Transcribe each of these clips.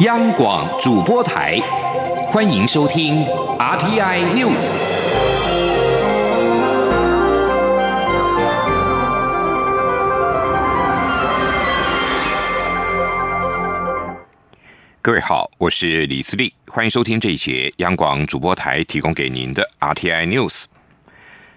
央广主播台，欢迎收听 RTI News。各位好，我是李思利，欢迎收听这一节央广主播台提供给您的 RTI News。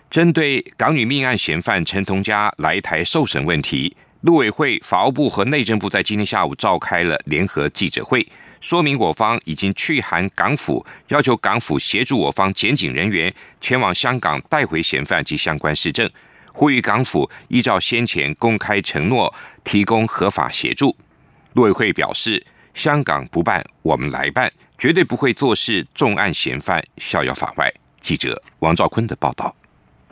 针对港女命案嫌犯陈同佳来台受审问题。陆委会、法务部和内政部在今天下午召开了联合记者会，说明我方已经去函港府，要求港府协助我方检警人员前往香港带回嫌犯及相关市政，呼吁港府依照先前公开承诺提供合法协助。陆委会表示，香港不办，我们来办，绝对不会坐视重案嫌犯逍遥法外。记者王兆坤的报道。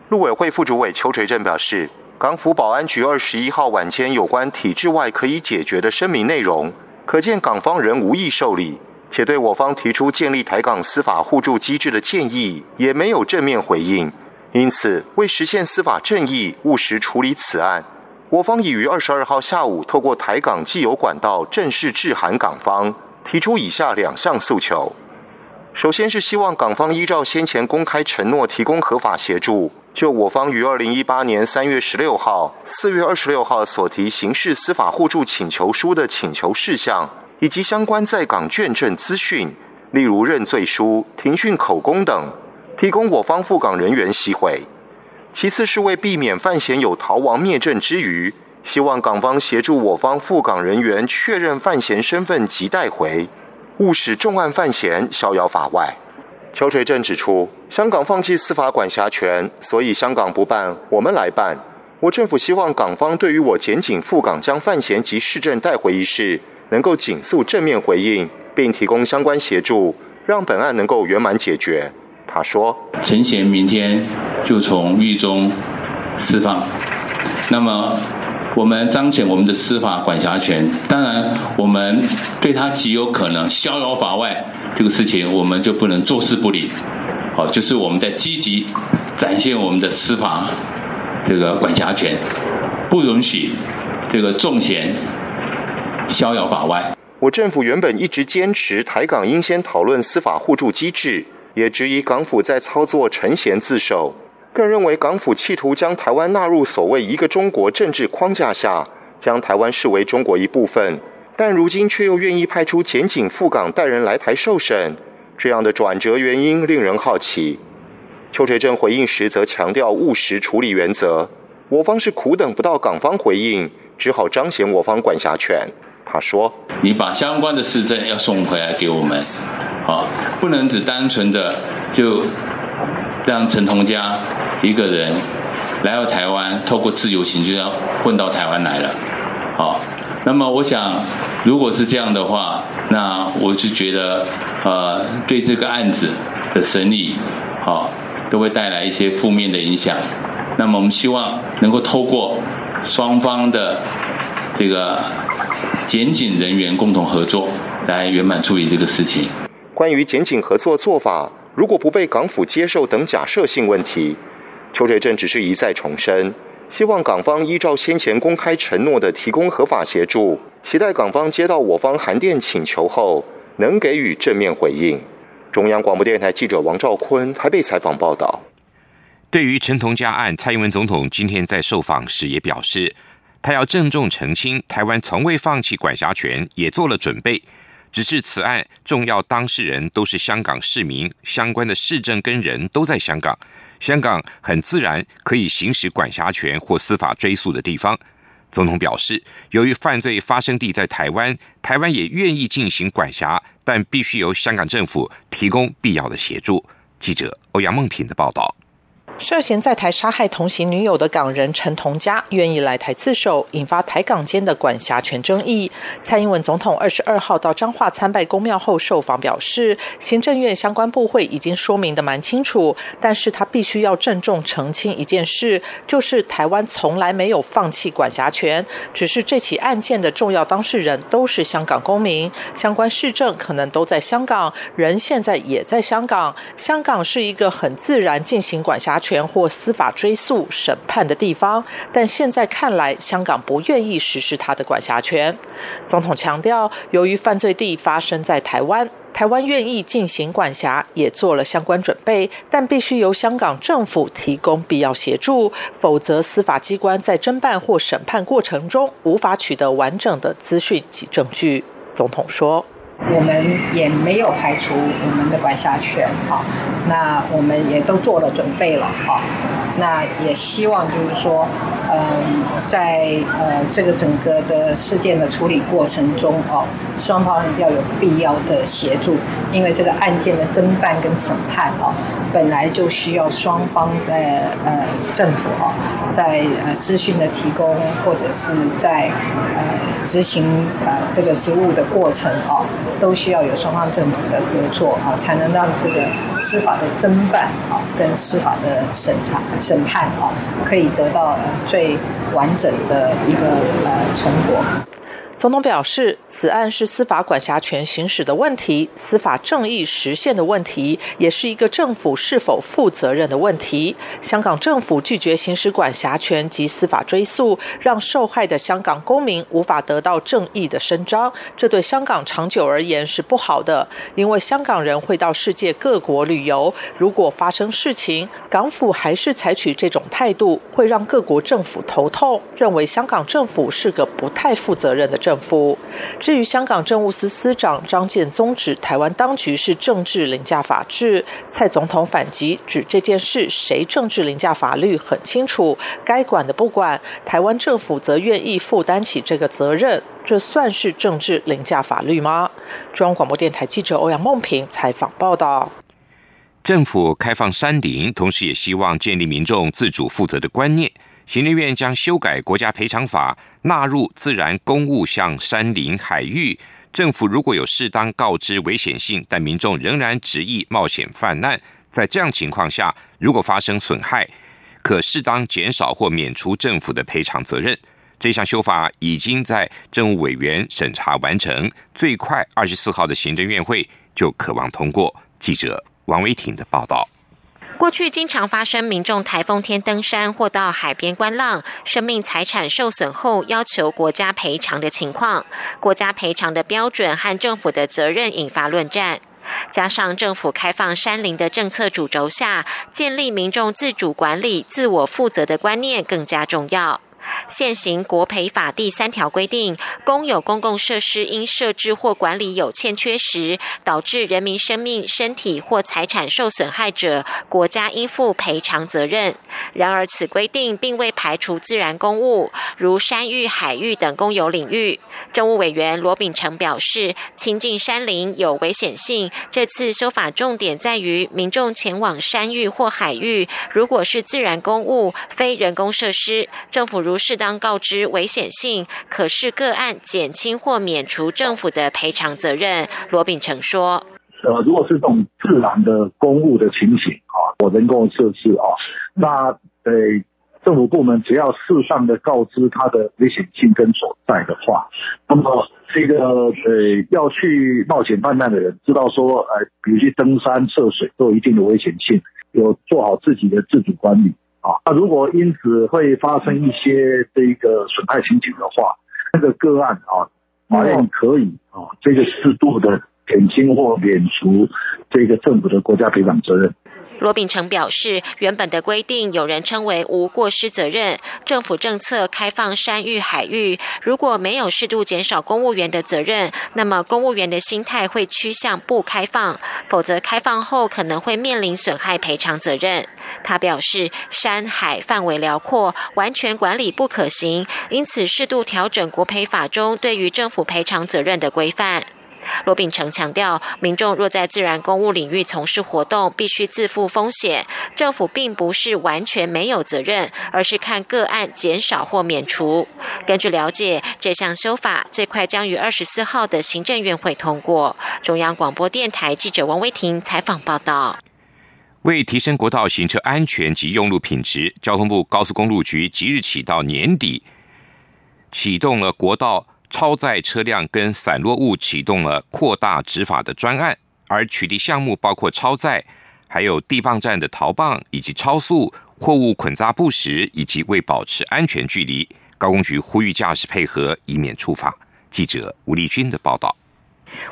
陆委会副主委邱垂正表示。港府保安局二十一号晚间有关体制外可以解决的声明内容，可见港方仍无意受理，且对我方提出建立台港司法互助机制的建议也没有正面回应。因此，为实现司法正义、务实处理此案，我方已于二十二号下午透过台港既有管道正式致函港方，提出以下两项诉求：首先是希望港方依照先前公开承诺，提供合法协助。就我方于二零一八年三月十六号、四月二十六号所提刑事司法互助请求书的请求事项，以及相关在港卷证资讯，例如认罪书、庭讯口供等，提供我方赴港人员吸回。其次是为避免犯嫌有逃亡灭证之余，希望港方协助我方赴港人员确认犯嫌身份及带回，勿使重案犯嫌逍遥法外。邱垂正指出，香港放弃司法管辖权，所以香港不办，我们来办。我政府希望港方对于我检警赴港将范闲及市政带回一事，能够紧速正面回应，并提供相关协助，让本案能够圆满解决。他说：“陈贤明天就从狱中释放，那么。”我们彰显我们的司法管辖权，当然，我们对他极有可能逍遥法外这个事情，我们就不能坐视不理。好，就是我们在积极展现我们的司法这个管辖权，不允许这个重嫌逍遥法外。我政府原本一直坚持台港应先讨论司法互助机制，也质疑港府在操作陈贤自首。更认为港府企图将台湾纳入所谓“一个中国”政治框架下，将台湾视为中国一部分，但如今却又愿意派出检警赴港带人来台受审，这样的转折原因令人好奇。邱垂正回应时则强调务实处理原则，我方是苦等不到港方回应，只好彰显我方管辖权。他说：“你把相关的市政要送回来给我们，啊，不能只单纯的就。”让陈同佳一个人来到台湾，透过自由行就要混到台湾来了。好，那么我想，如果是这样的话，那我就觉得，呃，对这个案子的审理，好，都会带来一些负面的影响。那么我们希望能够透过双方的这个检警人员共同合作，来圆满处理这个事情。关于检警合作做法。如果不被港府接受等假设性问题，邱垂正只是一再重申，希望港方依照先前公开承诺的提供合法协助，期待港方接到我方函电请求后能给予正面回应。中央广播电台记者王兆坤台北采访报道。对于陈同佳案，蔡英文总统今天在受访时也表示，他要郑重澄清，台湾从未放弃管辖权，也做了准备。只是此案重要当事人都是香港市民，相关的市政跟人都在香港，香港很自然可以行使管辖权或司法追诉的地方。总统表示，由于犯罪发生地在台湾，台湾也愿意进行管辖，但必须由香港政府提供必要的协助。记者欧阳梦平的报道。涉嫌在台杀害同行女友的港人陈同佳愿意来台自首，引发台港间的管辖权争议。蔡英文总统二十二号到彰化参拜公庙后受访表示，行政院相关部会已经说明的蛮清楚，但是他必须要郑重澄清一件事，就是台湾从来没有放弃管辖权，只是这起案件的重要当事人都是香港公民，相关市政可能都在香港，人现在也在香港，香港是一个很自然进行管辖权。权或司法追诉审判的地方，但现在看来，香港不愿意实施他的管辖权。总统强调，由于犯罪地发生在台湾。台湾愿意进行管辖，也做了相关准备，但必须由香港政府提供必要协助，否则司法机关在侦办或审判过程中无法取得完整的资讯及证据。总统说：“我们也没有排除我们的管辖权，哈，那我们也都做了准备了，哈，那也希望就是说。”嗯，在呃这个整个的事件的处理过程中哦，双方要有必要的协助，因为这个案件的侦办跟审判哦，本来就需要双方的呃政府哦，在呃资讯的提供或者是在呃执行呃这个职务的过程哦，都需要有双方政府的合作啊，才能让这个司法的侦办啊跟司法的审查审判啊，可以得到最。完整的一个呃成果。总统表示，此案是司法管辖权行使的问题，司法正义实现的问题，也是一个政府是否负责任的问题。香港政府拒绝行使管辖权及司法追诉，让受害的香港公民无法得到正义的伸张，这对香港长久而言是不好的。因为香港人会到世界各国旅游，如果发生事情，港府还是采取这种态度，会让各国政府头痛，认为香港政府是个不太负责任的政。政府。至于香港政务司司长张建宗指台湾当局是政治凌驾法治，蔡总统反击指这件事谁政治凌驾法律很清楚，该管的不管，台湾政府则愿意负担起这个责任，这算是政治凌驾法律吗？中央广播电台记者欧阳梦平采访报道。政府开放山林，同时也希望建立民众自主负责的观念。行政院将修改国家赔偿法，纳入自然公务向山林海域。政府如果有适当告知危险性，但民众仍然执意冒险犯难，在这样情况下，如果发生损害，可适当减少或免除政府的赔偿责任。这项修法已经在政务委员审查完成，最快二十四号的行政院会就渴望通过。记者王维挺的报道。过去经常发生民众台风天登山或到海边观浪，生命财产受损后要求国家赔偿的情况。国家赔偿的标准和政府的责任引发论战。加上政府开放山林的政策主轴下，建立民众自主管理、自我负责的观念更加重要。现行国赔法第三条规定，公有公共设施因设置或管理有欠缺时，导致人民生命、身体或财产受损害者，国家应负赔偿责任。然而，此规定并未排除自然公务，如山域、海域等公有领域。政务委员罗秉成表示，亲近山林有危险性，这次修法重点在于民众前往山域或海域，如果是自然公务、非人工设施，政府如适当告知危险性，可视个案减轻或免除政府的赔偿责任。罗秉成说：“呃，如果是这种自然的公务的情形啊，或人工设施啊，那呃，政府部门只要适当的告知它的危险性跟所在的话，那么这个呃要去冒险犯难的人，知道说呃，比如去登山涉水都有一定的危险性，有做好自己的自主管理。”啊，那如果因此会发生一些这个损害情形的话，那个个案啊，法院可以啊，这个适度的减轻或免除这个政府的国家赔偿责任。罗秉成表示，原本的规定有人称为无过失责任。政府政策开放山域海域，如果没有适度减少公务员的责任，那么公务员的心态会趋向不开放，否则开放后可能会面临损害赔偿责任。他表示，山海范围辽阔，完全管理不可行，因此适度调整国赔法中对于政府赔偿责任的规范。罗秉成强调，民众若在自然公务领域从事活动，必须自负风险。政府并不是完全没有责任，而是看个案减少或免除。根据了解，这项修法最快将于二十四号的行政院会通过。中央广播电台记者王威婷采访报道。为提升国道行车安全及用路品质，交通部高速公路局即日起到年底，启动了国道。超载车辆跟散落物启动了扩大执法的专案，而取缔项目包括超载、还有地磅站的逃磅以及超速、货物捆扎不实以及未保持安全距离。高工局呼吁驾驶配合，以免处罚。记者吴立军的报道。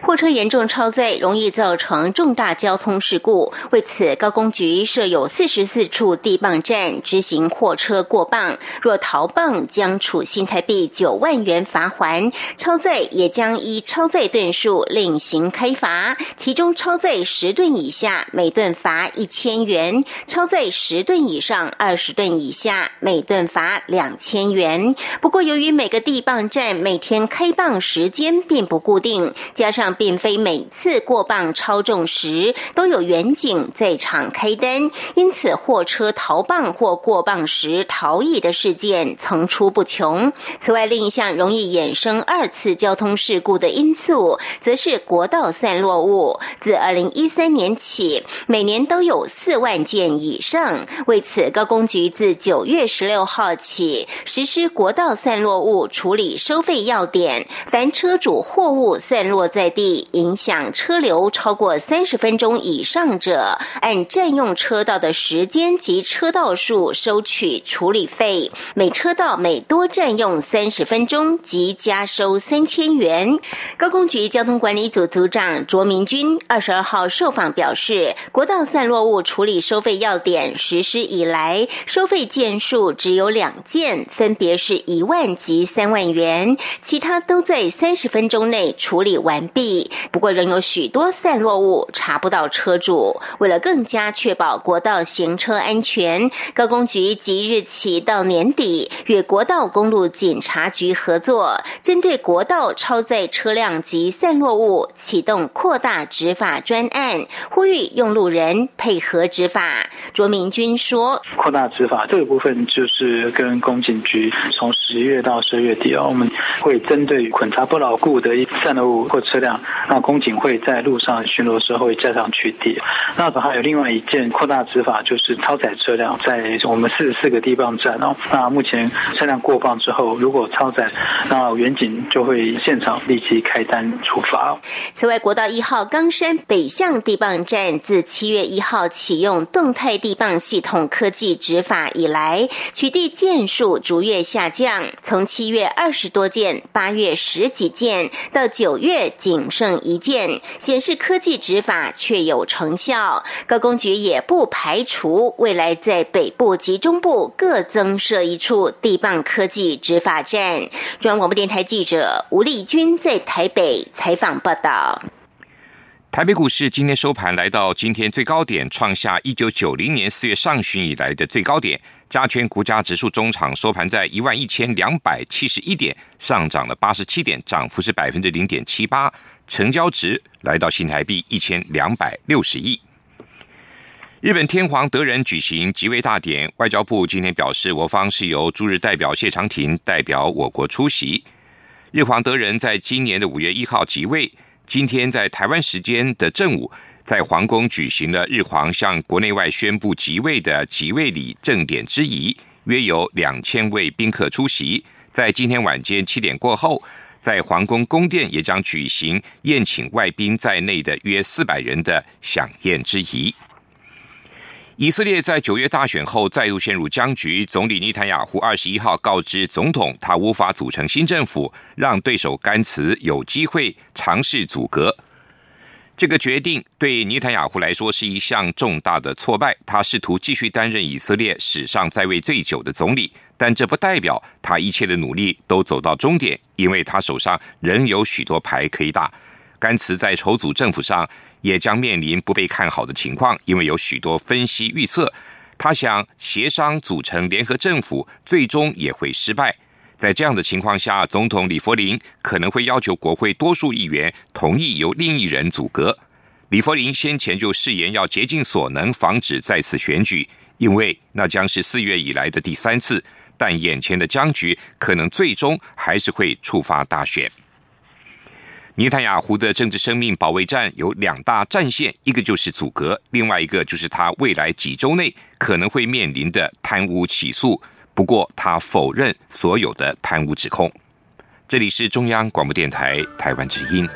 货车严重超载，容易造成重大交通事故。为此，高工局设有四十四处地磅站，执行货车过磅，若逃磅将处新台币九万元罚还；超载也将依超载吨数另行开罚。其中，超载十吨以下，每吨罚一千元；超载十吨以上、二十吨以下，每吨罚两千元。不过，由于每个地磅站每天开磅时间并不固定，将加上并非每次过磅超重时都有远景在场开灯，因此货车逃磅或过磅时逃逸的事件层出不穷。此外，另一项容易衍生二次交通事故的因素，则是国道散落物。自二零一三年起，每年都有四万件以上。为此，高工局自九月十六号起实施国道散落物处理收费要点，凡车主货物散落。在地影响车流超过三十分钟以上者，按占用车道的时间及车道数收取处理费，每车道每多占用三十分钟，即加收三千元。高工局交通管理组组长卓明君二十二号受访表示，国道散落物处理收费要点实施以来，收费件数只有两件，分别是一万及三万元，其他都在三十分钟内处理完。毕，不过仍有许多散落物查不到车主。为了更加确保国道行车安全，高工局即日起到年底与国道公路警察局合作，针对国道超载车辆及散落物启动扩大执法专案，呼吁用路人配合执法。卓明君说：“扩大执法这个部分就是跟公警局从十月到十二月底哦，我们会针对捆扎不牢固的散落物或车。”车辆，那公警会在路上巡逻时候会加强取缔。那还有另外一件扩大执法，就是超载车辆，在我们四十四个地磅站哦。那目前车辆过磅之后，如果超载，那远警就会现场立即开单处罚。此外，国道一号冈山北向地磅站自七月一号启用动态地磅系统科技执法以来，取缔件数逐月下降，从七月二十多件，八月十几件，到九月。仅剩一件，显示科技执法确有成效。高工局也不排除未来在北部及中部各增设一处地磅科技执法站。中央广播电台记者吴丽君在台北采访报道。台北股市今天收盘来到今天最高点，创下一九九零年四月上旬以来的最高点。加权股价指数中场收盘在一万一千两百七十一点，上涨了八十七点，涨幅是百分之零点七八，成交值来到新台币一千两百六十亿。日本天皇德仁举行即位大典，外交部今天表示，我方是由驻日代表谢长廷代表我国出席。日皇德仁在今年的五月一号即位，今天在台湾时间的正午。在皇宫举行了日皇向国内外宣布即位的即位礼正典之仪，约有两千位宾客出席。在今天晚间七点过后，在皇宫宫殿也将举行宴请外宾在内的约四百人的享宴之仪。以色列在九月大选后再度陷入僵局，总理尼坦雅胡二十一号告知总统，他无法组成新政府，让对手甘茨有机会尝试阻隔。这个决定对尼坦雅胡来说是一项重大的挫败。他试图继续担任以色列史上在位最久的总理，但这不代表他一切的努力都走到终点，因为他手上仍有许多牌可以打。甘茨在筹组政府上也将面临不被看好的情况，因为有许多分析预测，他想协商组成联合政府，最终也会失败。在这样的情况下，总统李佛林可能会要求国会多数议员同意由另一人阻隔。李佛林先前就誓言要竭尽所能防止再次选举，因为那将是四月以来的第三次。但眼前的僵局可能最终还是会触发大选。尼坦雅胡的政治生命保卫战有两大战线，一个就是阻隔，另外一个就是他未来几周内可能会面临的贪污起诉。不过他否认所有的贪污指控。这里是中央广播电台台湾之音。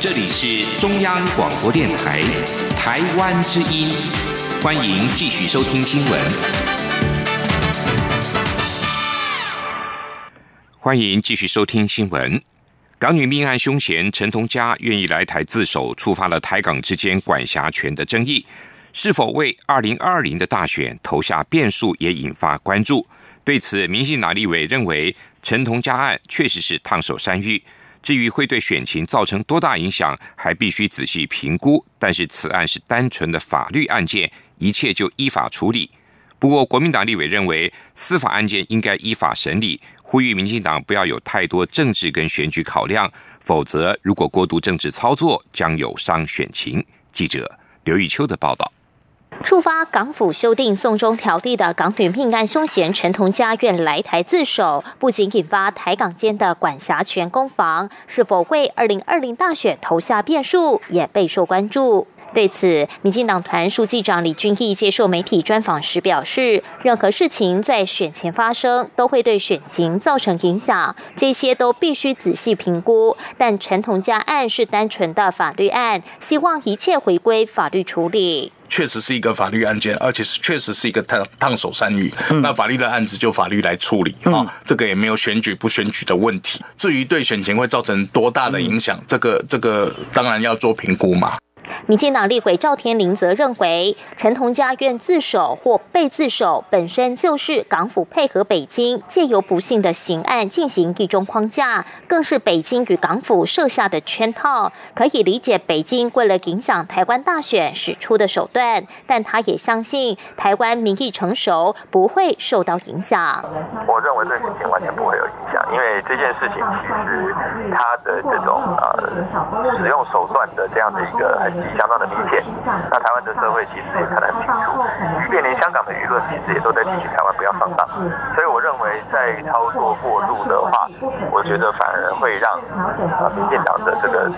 这里是中央广播电台台湾之音。欢迎继续收听新闻。欢迎继续收听新闻。港女命案凶嫌陈同佳愿意来台自首，触发了台港之间管辖权的争议。是否为二零二零的大选投下变数，也引发关注。对此，民进党立委认为陈同佳案确实是烫手山芋。至于会对选情造成多大影响，还必须仔细评估。但是此案是单纯的法律案件，一切就依法处理。不过，国民党立委认为司法案件应该依法审理，呼吁民进党不要有太多政治跟选举考量，否则如果过度政治操作，将有伤选情。记者刘玉秋的报道。触发港府修订送中条例的港女命案凶嫌陈同佳愿来台自首，不仅引发台港间的管辖权攻防，是否为二零二零大选投下变数，也备受关注。对此，民进党团书记长李俊毅接受媒体专访时表示：“任何事情在选前发生，都会对选情造成影响，这些都必须仔细评估。但陈同佳案是单纯的法律案，希望一切回归法律处理。确实是一个法律案件，而且是确实是一个烫烫手山芋。那法律的案子就法律来处理啊，这个也没有选举不选举的问题。至于对选情会造成多大的影响，这个这个当然要做评估嘛。”民进党立委赵天麟则认为，陈同佳愿自首或被自首，本身就是港府配合北京借由不幸的刑案进行一中框架，更是北京与港府设下的圈套。可以理解北京为了影响台湾大选使出的手段，但他也相信台湾民意成熟，不会受到影响。我认为这事情完全不会有影响，因为这件事情其实他的这种呃使用手段的这样的一个很。相当的明显，那台湾的社会其实也看得很清楚，即便连香港的舆论其实也都在提醒台湾不要上当，所以我认为在操作过度的话，我觉得反而会让呃民进党的这个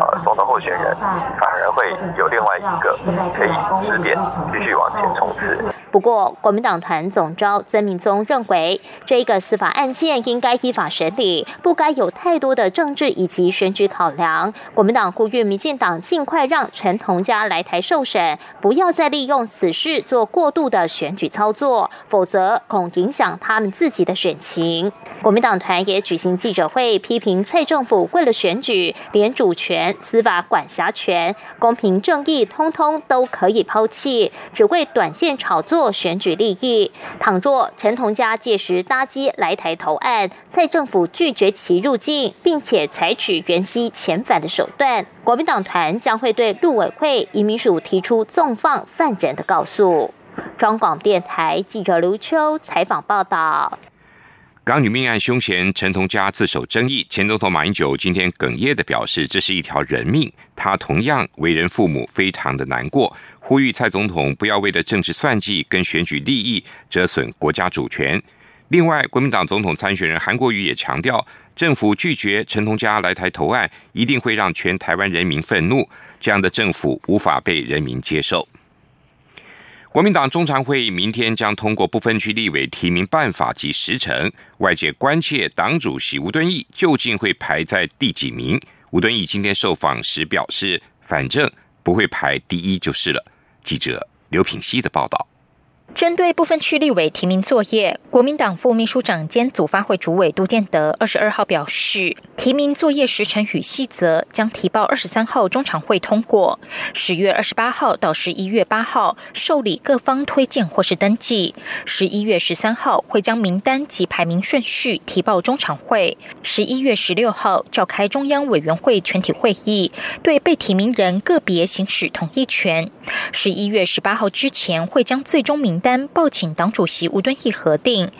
呃总统候选人反而会有另外一个可以识别继续往前冲刺。不过，国民党团总召曾明宗认为，这个司法案件应该依法法审理，不该有太多的政治以及选举考量。国民党呼吁民进党尽快让陈同佳来台受审，不要再利用此事做过度的选举操作，否则恐影响他们自己的选情。国民党团也举行记者会，批评蔡政府为了选举，连主权、司法管辖权、公平正义，通通都可以抛弃，只为短线炒作。选举利益，倘若陈同佳届时搭机来台投案，蔡政府拒绝其入境，并且采取原机遣返的手段，国民党团将会对陆委会移民署提出纵放犯人的告诉。中广电台记者刘秋采访报道。港女命案凶嫌陈同佳自首争议，前总统马英九今天哽咽的表示，这是一条人命，他同样为人父母，非常的难过，呼吁蔡总统不要为了政治算计跟选举利益折损国家主权。另外，国民党总统参选人韩国瑜也强调，政府拒绝陈同佳来台投案，一定会让全台湾人民愤怒，这样的政府无法被人民接受。国民党中常会明天将通过不分区立委提名办法及时程，外界关切党主席吴敦义究竟会排在第几名。吴敦义今天受访时表示，反正不会排第一就是了。记者刘品希的报道。针对部分区立委提名作业，国民党副秘书长兼组发会主委杜建德二十二号表示，提名作业时程与细则将提报二十三号中常会通过，十月二十八号到十一月八号受理各方推荐或是登记，十一月十三号会将名单及排名顺序提报中常会，十一月十六号召开中央委员会全体会议，对被提名人个别行使同意权，十一月十八号之前会将最终名。单报请党主席吴敦义核定，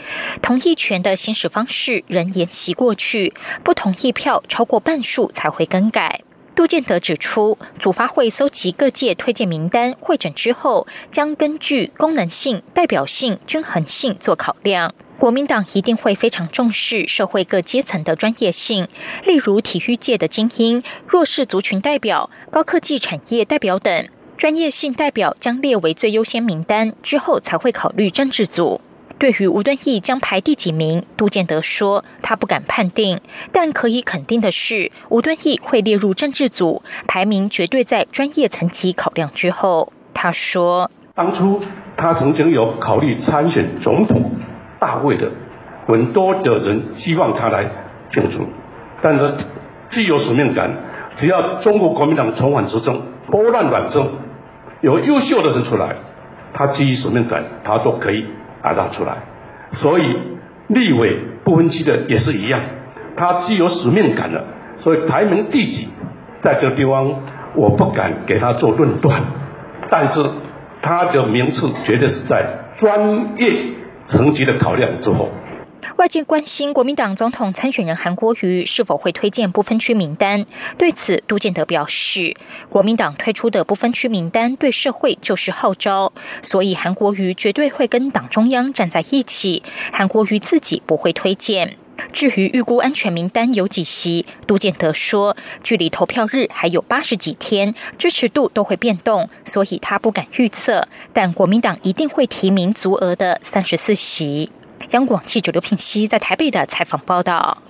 同意权的行使方式仍沿袭过去，不同意票超过半数才会更改。杜建德指出，主发会搜集各界推荐名单，会诊之后将根据功能性、代表性、均衡性做考量。国民党一定会非常重视社会各阶层的专业性，例如体育界的精英、弱势族群代表、高科技产业代表等。专业性代表将列为最优先名单，之后才会考虑政治组。对于吴敦义将排第几名，杜建德说他不敢判定，但可以肯定的是，吴敦义会列入政治组，排名绝对在专业层级考量之后。他说：“当初他曾经有考虑参选总统大位的，很多的人希望他来竞逐，但是既有使命感，只要中国国民党重返执政，拨乱反正，有优秀的人出来，他基于使命感，他都可以拿到出来。所以立委不分区的也是一样，他既有使命感的，所以排名第几，在这个地方我不敢给他做论断。”但是他的名次绝对是在专业层级的考量之后。外界关心国民党总统参选人韩国瑜是否会推荐不分区名单，对此杜建德表示，国民党推出的不分区名单对社会就是号召，所以韩国瑜绝对会跟党中央站在一起，韩国瑜自己不会推荐。至于预估安全名单有几席，杜建德说，距离投票日还有八十几天，支持度都会变动，所以他不敢预测。但国民党一定会提名足额的三十四席。央广记者刘品熙在台北的采访报道。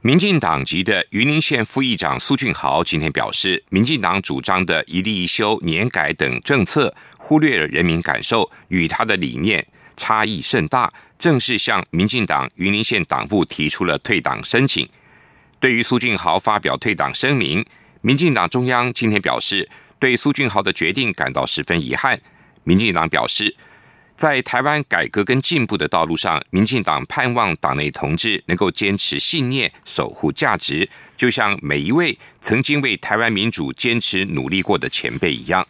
民进党籍的云林县副议长苏俊豪今天表示，民进党主张的一例一休、年改等政策，忽略了人民感受，与他的理念差异甚大。正式向民进党云林县党部提出了退党申请。对于苏俊豪发表退党声明，民进党中央今天表示，对苏俊豪的决定感到十分遗憾。民进党表示，在台湾改革跟进步的道路上，民进党盼望党内同志能够坚持信念，守护价值，就像每一位曾经为台湾民主坚持努力过的前辈一样。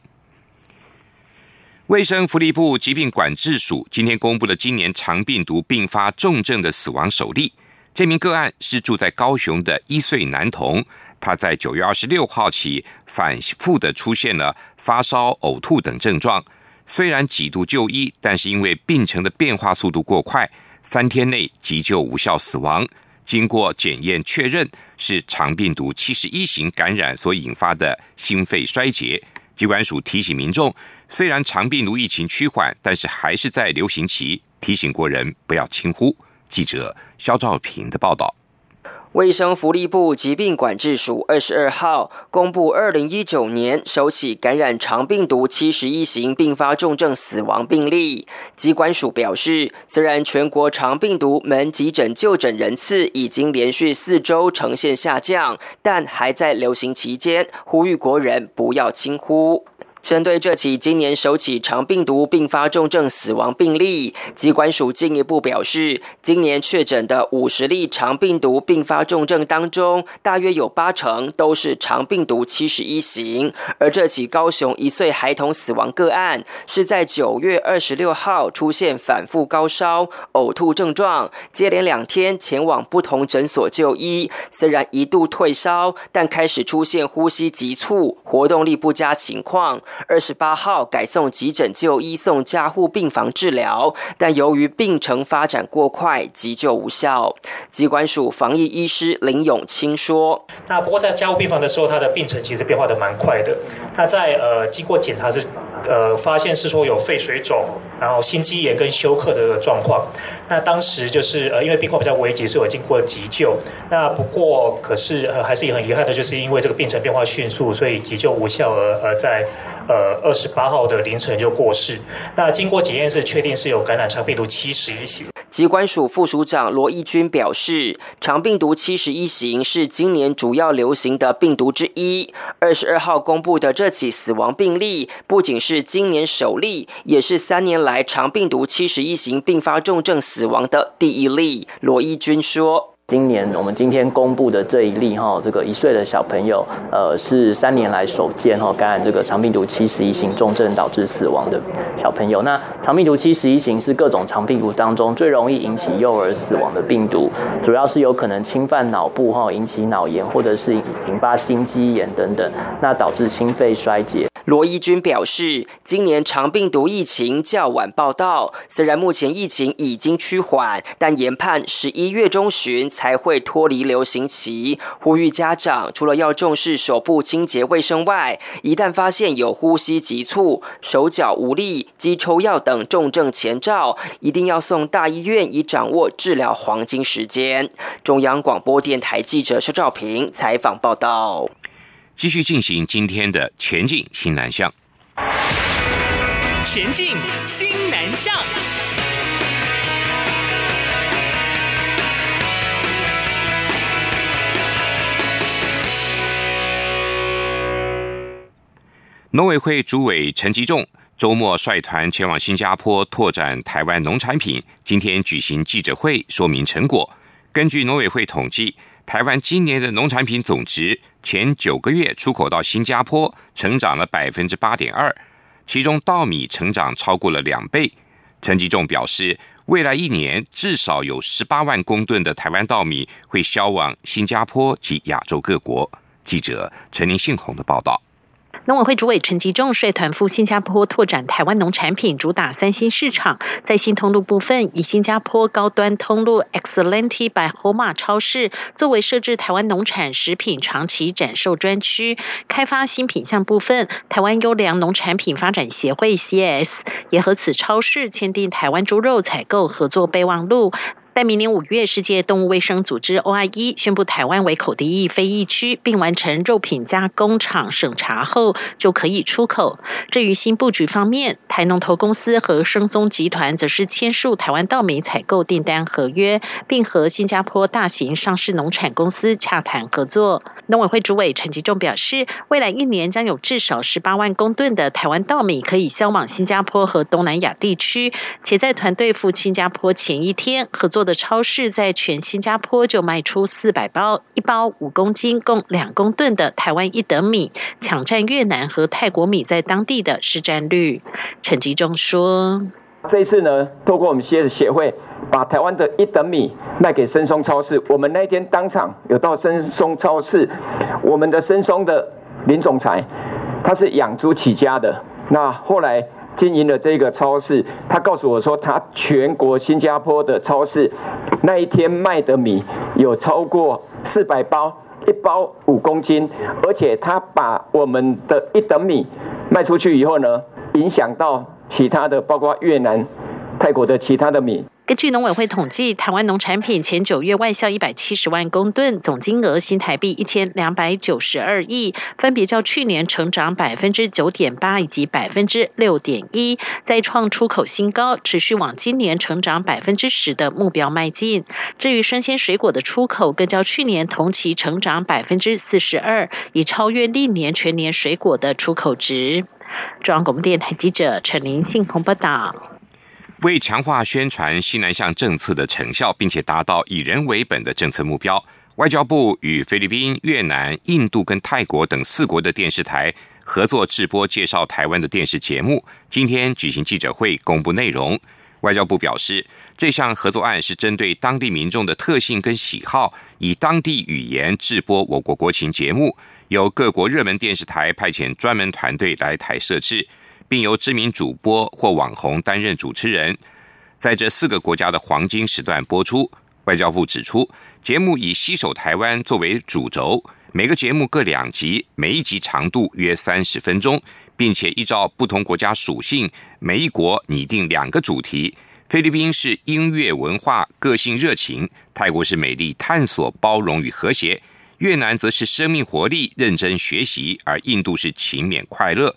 卫生福利部疾病管制署今天公布了今年肠病毒并发重症的死亡首例。这名个案是住在高雄的一岁男童，他在九月二十六号起反复的出现了发烧、呕吐等症状。虽然几度就医，但是因为病程的变化速度过快，三天内急救无效死亡。经过检验确认是肠病毒七十一型感染所引发的心肺衰竭。机关署提醒民众。虽然长病毒疫情趋缓，但是还是在流行期，提醒国人不要轻忽。记者肖兆平的报道。卫生福利部疾病管制署二十二号公布，二零一九年首起感染长病毒七十一型并发重症死亡病例。机关署表示，虽然全国长病毒门急诊就诊人次已经连续四周呈现下降，但还在流行期间，呼吁国人不要轻忽。针对这起今年首起肠病毒并发重症死亡病例，机关署进一步表示，今年确诊的五十例肠病毒并发重症当中，大约有八成都是肠病毒七十一型。而这起高雄一岁孩童死亡个案，是在九月二十六号出现反复高烧、呕吐症状，接连两天前往不同诊所就医，虽然一度退烧，但开始出现呼吸急促、活动力不佳情况。二十八号改送急诊就医，送加护病房治疗，但由于病程发展过快，急救无效。机关署防疫医师林永清说：“那不过在加护病房的时候，他的病程其实变化的蛮快的。那在呃经过检查是呃发现是说有肺水肿，然后心肌炎跟休克的状况。那当时就是呃因为病况比较危急，所以我经过急救。那不过可是呃还是也很遗憾的，就是因为这个病程变化迅速，所以急救无效而而在。”呃，二十八号的凌晨就过世。那经过检验是确定是有感染上病毒七十一型。疾管署副署长罗义军表示，肠病毒七十一型是今年主要流行的病毒之一。二十二号公布的这起死亡病例，不仅是今年首例，也是三年来肠病毒七十一型并发重症死亡的第一例。罗义军说。今年我们今天公布的这一例哈，这个一岁的小朋友，呃，是三年来首见哈感染这个肠病毒七十一型重症导致死亡的小朋友。那肠病毒七十一型是各种肠病毒当中最容易引起幼儿死亡的病毒，主要是有可能侵犯脑部哈，引起脑炎或者是引发心肌炎等等，那导致心肺衰竭。罗一军表示，今年长病毒疫情较晚报道，虽然目前疫情已经趋缓，但研判十一月中旬才会脱离流行期。呼吁家长除了要重视手部清洁卫生外，一旦发现有呼吸急促、手脚无力、肌抽药等重症前兆，一定要送大医院，以掌握治疗黄金时间。中央广播电台记者施兆平采访报道。继续进行今天的前进新南向。前进新南向。农委会主委陈吉仲周末率团前往新加坡拓展台湾农产品，今天举行记者会说明成果。根据农委会统计，台湾今年的农产品总值前九个月出口到新加坡成长了百分之八点二，其中稻米成长超过了两倍。陈吉仲表示，未来一年至少有十八万公吨的台湾稻米会销往新加坡及亚洲各国。记者陈林信宏的报道。农委会主委陈吉仲率团赴新加坡拓展台湾农产品主打三星市场，在新通路部分，以新加坡高端通路 Excellenty by Homa 超市作为设置台湾农产食品长期展售专区，开发新品项部分，台湾优良农产品发展协会 CS 也和此超市签订台湾猪肉采购合作备忘录。但明年五月，世界动物卫生组织 OIE 宣布台湾为口蹄疫非疫区，并完成肉品加工厂审查后，就可以出口。至于新布局方面，台农投公司和生松集团则是签署台湾稻米采购订单合约，并和新加坡大型上市农产公司洽谈合作。农委会主委陈吉仲表示，未来一年将有至少十八万公吨的台湾稻米可以销往新加坡和东南亚地区，且在团队赴新加坡前一天合作。的超市在全新加坡就卖出四百包，一包五公斤，共两公吨的台湾一等米，抢占越南和泰国米在当地的市占率。陈吉仲说：“这一次呢，透过我们 CS 协会，把台湾的一等米卖给深松超市。我们那天当场有到深松超市，我们的深松的林总裁，他是养猪起家的，那后来。”经营的这个超市，他告诉我说，他全国新加坡的超市那一天卖的米有超过四百包，一包五公斤，而且他把我们的一等米卖出去以后呢，影响到其他的，包括越南、泰国的其他的米。根据农委会统计，台湾农产品前九月外销一百七十万公吨，总金额新台币一千两百九十二亿，分别较去年成长百分之九点八以及百分之六点一，再创出口新高，持续往今年成长百分之十的目标迈进。至于生鲜水果的出口，更较去年同期成长百分之四十二，已超越历年全年水果的出口值。中央广播电台记者陈林信鹏报道。为强化宣传西南向政策的成效，并且达到以人为本的政策目标，外交部与菲律宾、越南、印度跟泰国等四国的电视台合作制播介绍台湾的电视节目。今天举行记者会公布内容。外交部表示，这项合作案是针对当地民众的特性跟喜好，以当地语言制播我国国情节目，由各国热门电视台派遣专门团队来台设置。并由知名主播或网红担任主持人，在这四个国家的黄金时段播出。外交部指出，节目以“携手台湾”作为主轴，每个节目各两集，每一集长度约三十分钟，并且依照不同国家属性，每一国拟定两个主题。菲律宾是音乐文化、个性热情；泰国是美丽、探索、包容与和谐；越南则是生命活力、认真学习；而印度是勤勉快乐。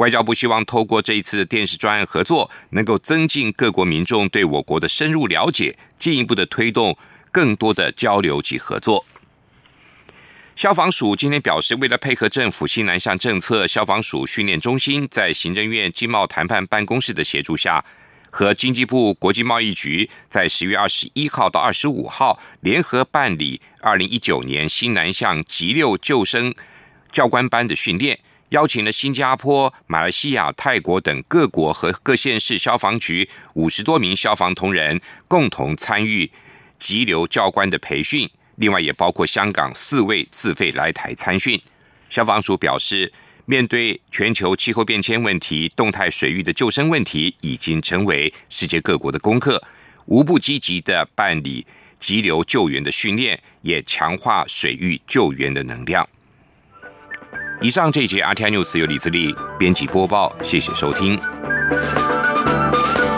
外交部希望透过这一次电视专案合作，能够增进各国民众对我国的深入了解，进一步的推动更多的交流及合作。消防署今天表示，为了配合政府新南向政策，消防署训练中心在行政院经贸谈判办公室的协助下，和经济部国际贸易局在十月二十一号到二十五号联合办理二零一九年新南向急六救生教官班的训练。邀请了新加坡马来西亚泰国等各国和各县市消防局五十多名消防同仁共同参与急流教官的培训另外也包括香港四位自费来台参训。消防署表示面对全球气候变迁问题动态水域的救生问题已经成为世界各国的功课。无不积极的办理急流救援的训练也强化水域救援的能量。以上这一节阿天 news 由李自力编辑播报，谢谢收听。